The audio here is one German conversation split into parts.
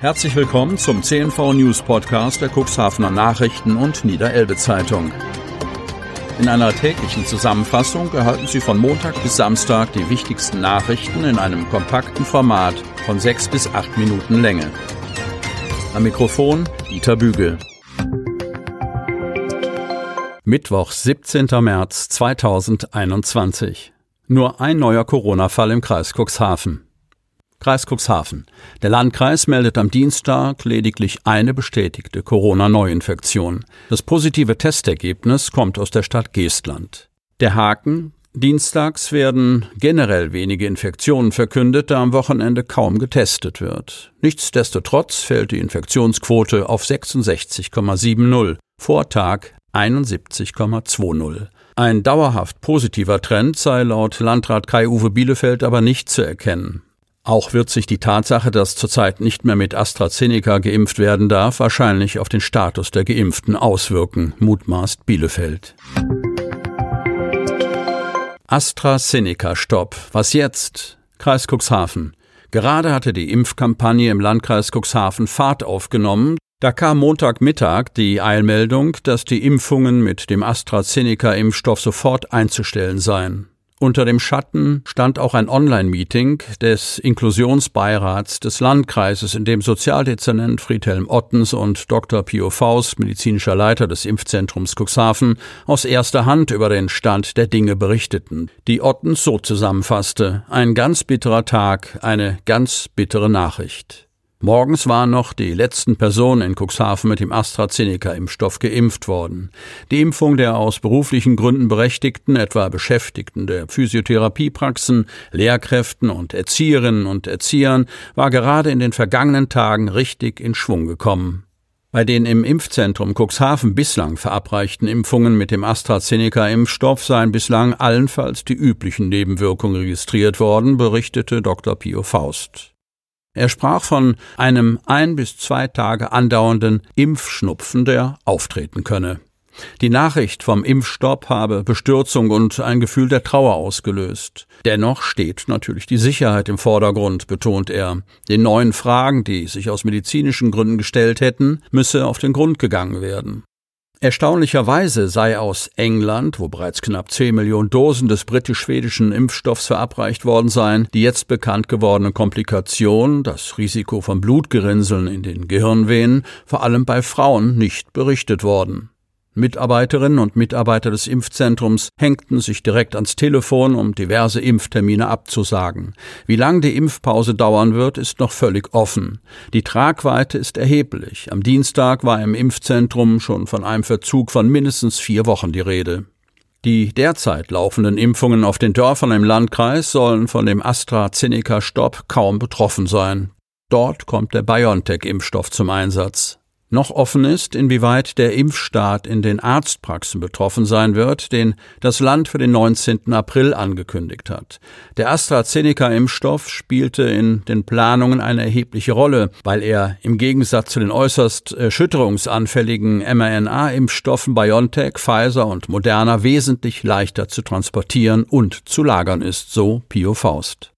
Herzlich willkommen zum CNV News Podcast der Cuxhavener Nachrichten und Niederelbe Zeitung. In einer täglichen Zusammenfassung erhalten Sie von Montag bis Samstag die wichtigsten Nachrichten in einem kompakten Format von sechs bis acht Minuten Länge. Am Mikrofon Dieter Bügel. Mittwoch, 17. März 2021. Nur ein neuer Corona-Fall im Kreis Cuxhaven. Kreis Cuxhaven. Der Landkreis meldet am Dienstag lediglich eine bestätigte Corona-Neuinfektion. Das positive Testergebnis kommt aus der Stadt Geestland. Der Haken Dienstags werden generell wenige Infektionen verkündet, da am Wochenende kaum getestet wird. Nichtsdestotrotz fällt die Infektionsquote auf 66,70, Vortag 71,20. Ein dauerhaft positiver Trend sei laut Landrat Kai-Uwe Bielefeld aber nicht zu erkennen. Auch wird sich die Tatsache, dass zurzeit nicht mehr mit AstraZeneca geimpft werden darf, wahrscheinlich auf den Status der Geimpften auswirken, mutmaßt Bielefeld. AstraZeneca-Stopp. Was jetzt? Kreis Cuxhaven. Gerade hatte die Impfkampagne im Landkreis Cuxhaven Fahrt aufgenommen. Da kam Montagmittag die Eilmeldung, dass die Impfungen mit dem AstraZeneca-Impfstoff sofort einzustellen seien. Unter dem Schatten stand auch ein Online-Meeting des Inklusionsbeirats des Landkreises, in dem Sozialdezernent Friedhelm Ottens und Dr. Pio Faust, medizinischer Leiter des Impfzentrums Cuxhaven, aus erster Hand über den Stand der Dinge berichteten, die Ottens so zusammenfasste. Ein ganz bitterer Tag, eine ganz bittere Nachricht. Morgens waren noch die letzten Personen in Cuxhaven mit dem AstraZeneca-Impfstoff geimpft worden. Die Impfung der aus beruflichen Gründen Berechtigten, etwa Beschäftigten der Physiotherapiepraxen, Lehrkräften und Erzieherinnen und Erziehern, war gerade in den vergangenen Tagen richtig in Schwung gekommen. Bei den im Impfzentrum Cuxhaven bislang verabreichten Impfungen mit dem AstraZeneca-Impfstoff seien bislang allenfalls die üblichen Nebenwirkungen registriert worden, berichtete Dr. Pio Faust. Er sprach von einem ein bis zwei Tage andauernden Impfschnupfen, der auftreten könne. Die Nachricht vom Impfstopp habe Bestürzung und ein Gefühl der Trauer ausgelöst. Dennoch steht natürlich die Sicherheit im Vordergrund, betont er. Den neuen Fragen, die sich aus medizinischen Gründen gestellt hätten, müsse auf den Grund gegangen werden. Erstaunlicherweise sei aus England, wo bereits knapp 10 Millionen Dosen des britisch-schwedischen Impfstoffs verabreicht worden seien, die jetzt bekannt gewordene Komplikation, das Risiko von Blutgerinnseln in den Gehirnvenen, vor allem bei Frauen nicht berichtet worden. Mitarbeiterinnen und Mitarbeiter des Impfzentrums hängten sich direkt ans Telefon, um diverse Impftermine abzusagen. Wie lang die Impfpause dauern wird, ist noch völlig offen. Die Tragweite ist erheblich. Am Dienstag war im Impfzentrum schon von einem Verzug von mindestens vier Wochen die Rede. Die derzeit laufenden Impfungen auf den Dörfern im Landkreis sollen von dem AstraZeneca-Stopp kaum betroffen sein. Dort kommt der BioNTech-Impfstoff zum Einsatz. Noch offen ist, inwieweit der Impfstart in den Arztpraxen betroffen sein wird, den das Land für den 19. April angekündigt hat. Der AstraZeneca-Impfstoff spielte in den Planungen eine erhebliche Rolle, weil er im Gegensatz zu den äußerst erschütterungsanfälligen mRNA-Impfstoffen BioNTech, Pfizer und Moderna wesentlich leichter zu transportieren und zu lagern ist, so Pio Faust.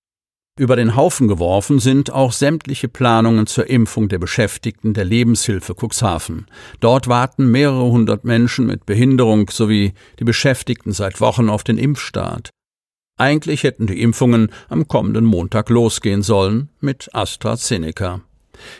Über den Haufen geworfen sind auch sämtliche Planungen zur Impfung der Beschäftigten der Lebenshilfe Cuxhaven. Dort warten mehrere hundert Menschen mit Behinderung sowie die Beschäftigten seit Wochen auf den Impfstart. Eigentlich hätten die Impfungen am kommenden Montag losgehen sollen mit AstraZeneca.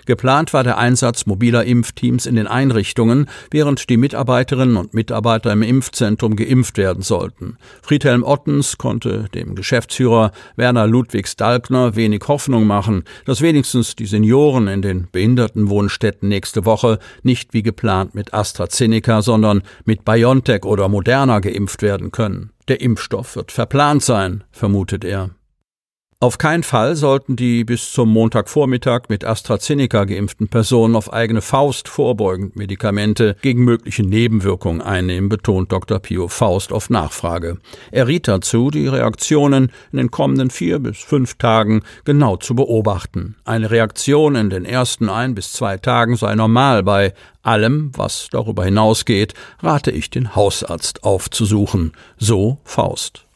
Geplant war der Einsatz mobiler Impfteams in den Einrichtungen, während die Mitarbeiterinnen und Mitarbeiter im Impfzentrum geimpft werden sollten. Friedhelm Ottens konnte dem Geschäftsführer Werner Ludwigs Dalkner wenig Hoffnung machen, dass wenigstens die Senioren in den Behindertenwohnstätten nächste Woche nicht wie geplant mit AstraZeneca, sondern mit BioNTech oder Moderna geimpft werden können. Der Impfstoff wird verplant sein, vermutet er. Auf keinen Fall sollten die bis zum Montagvormittag mit AstraZeneca geimpften Personen auf eigene Faust vorbeugend Medikamente gegen mögliche Nebenwirkungen einnehmen, betont Dr. Pio Faust auf Nachfrage. Er riet dazu, die Reaktionen in den kommenden vier bis fünf Tagen genau zu beobachten. Eine Reaktion in den ersten ein bis zwei Tagen sei normal. Bei allem, was darüber hinausgeht, rate ich den Hausarzt aufzusuchen. So Faust.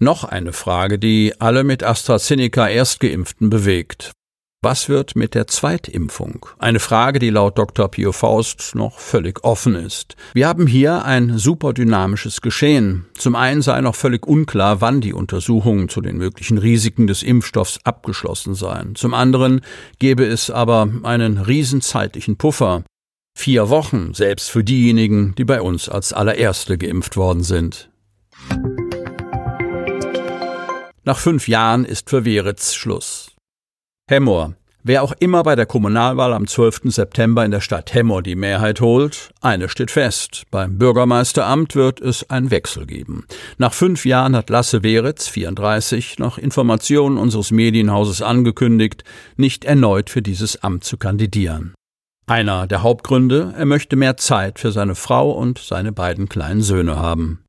Noch eine Frage, die alle mit AstraZeneca Erstgeimpften bewegt. Was wird mit der Zweitimpfung? Eine Frage, die laut Dr. Pio Faust noch völlig offen ist. Wir haben hier ein superdynamisches Geschehen. Zum einen sei noch völlig unklar, wann die Untersuchungen zu den möglichen Risiken des Impfstoffs abgeschlossen seien. Zum anderen gäbe es aber einen riesenzeitlichen Puffer. Vier Wochen, selbst für diejenigen, die bei uns als allererste geimpft worden sind. Nach fünf Jahren ist für Weritz Schluss. Hemmoor. Wer auch immer bei der Kommunalwahl am 12. September in der Stadt Hemmoor die Mehrheit holt, eine steht fest. Beim Bürgermeisteramt wird es einen Wechsel geben. Nach fünf Jahren hat Lasse Weritz, 34, nach Informationen unseres Medienhauses angekündigt, nicht erneut für dieses Amt zu kandidieren. Einer der Hauptgründe, er möchte mehr Zeit für seine Frau und seine beiden kleinen Söhne haben.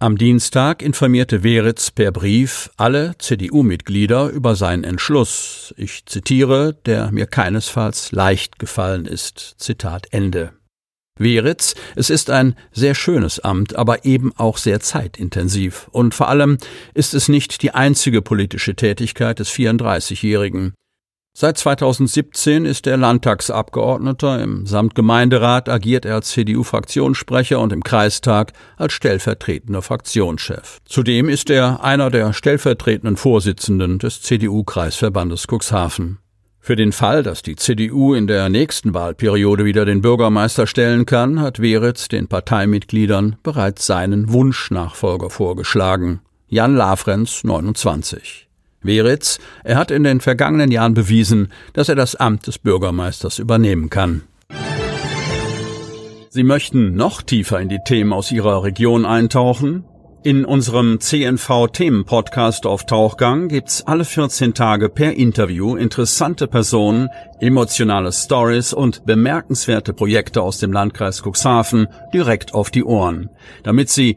Am Dienstag informierte Weritz per Brief alle CDU-Mitglieder über seinen Entschluss. Ich zitiere, der mir keinesfalls leicht gefallen ist. Zitat Ende. Weritz, es ist ein sehr schönes Amt, aber eben auch sehr zeitintensiv. Und vor allem ist es nicht die einzige politische Tätigkeit des 34-Jährigen. Seit 2017 ist er Landtagsabgeordneter. Im Samtgemeinderat agiert er als CDU-Fraktionssprecher und im Kreistag als stellvertretender Fraktionschef. Zudem ist er einer der stellvertretenden Vorsitzenden des CDU-Kreisverbandes Cuxhaven. Für den Fall, dass die CDU in der nächsten Wahlperiode wieder den Bürgermeister stellen kann, hat Weritz den Parteimitgliedern bereits seinen Wunschnachfolger vorgeschlagen. Jan Lafrenz, 29. Weritz, er hat in den vergangenen Jahren bewiesen, dass er das Amt des Bürgermeisters übernehmen kann. Sie möchten noch tiefer in die Themen aus Ihrer Region eintauchen? In unserem CNV-Themen-Podcast auf Tauchgang gibt's alle 14 Tage per Interview interessante Personen, emotionale Stories und bemerkenswerte Projekte aus dem Landkreis Cuxhaven direkt auf die Ohren, damit Sie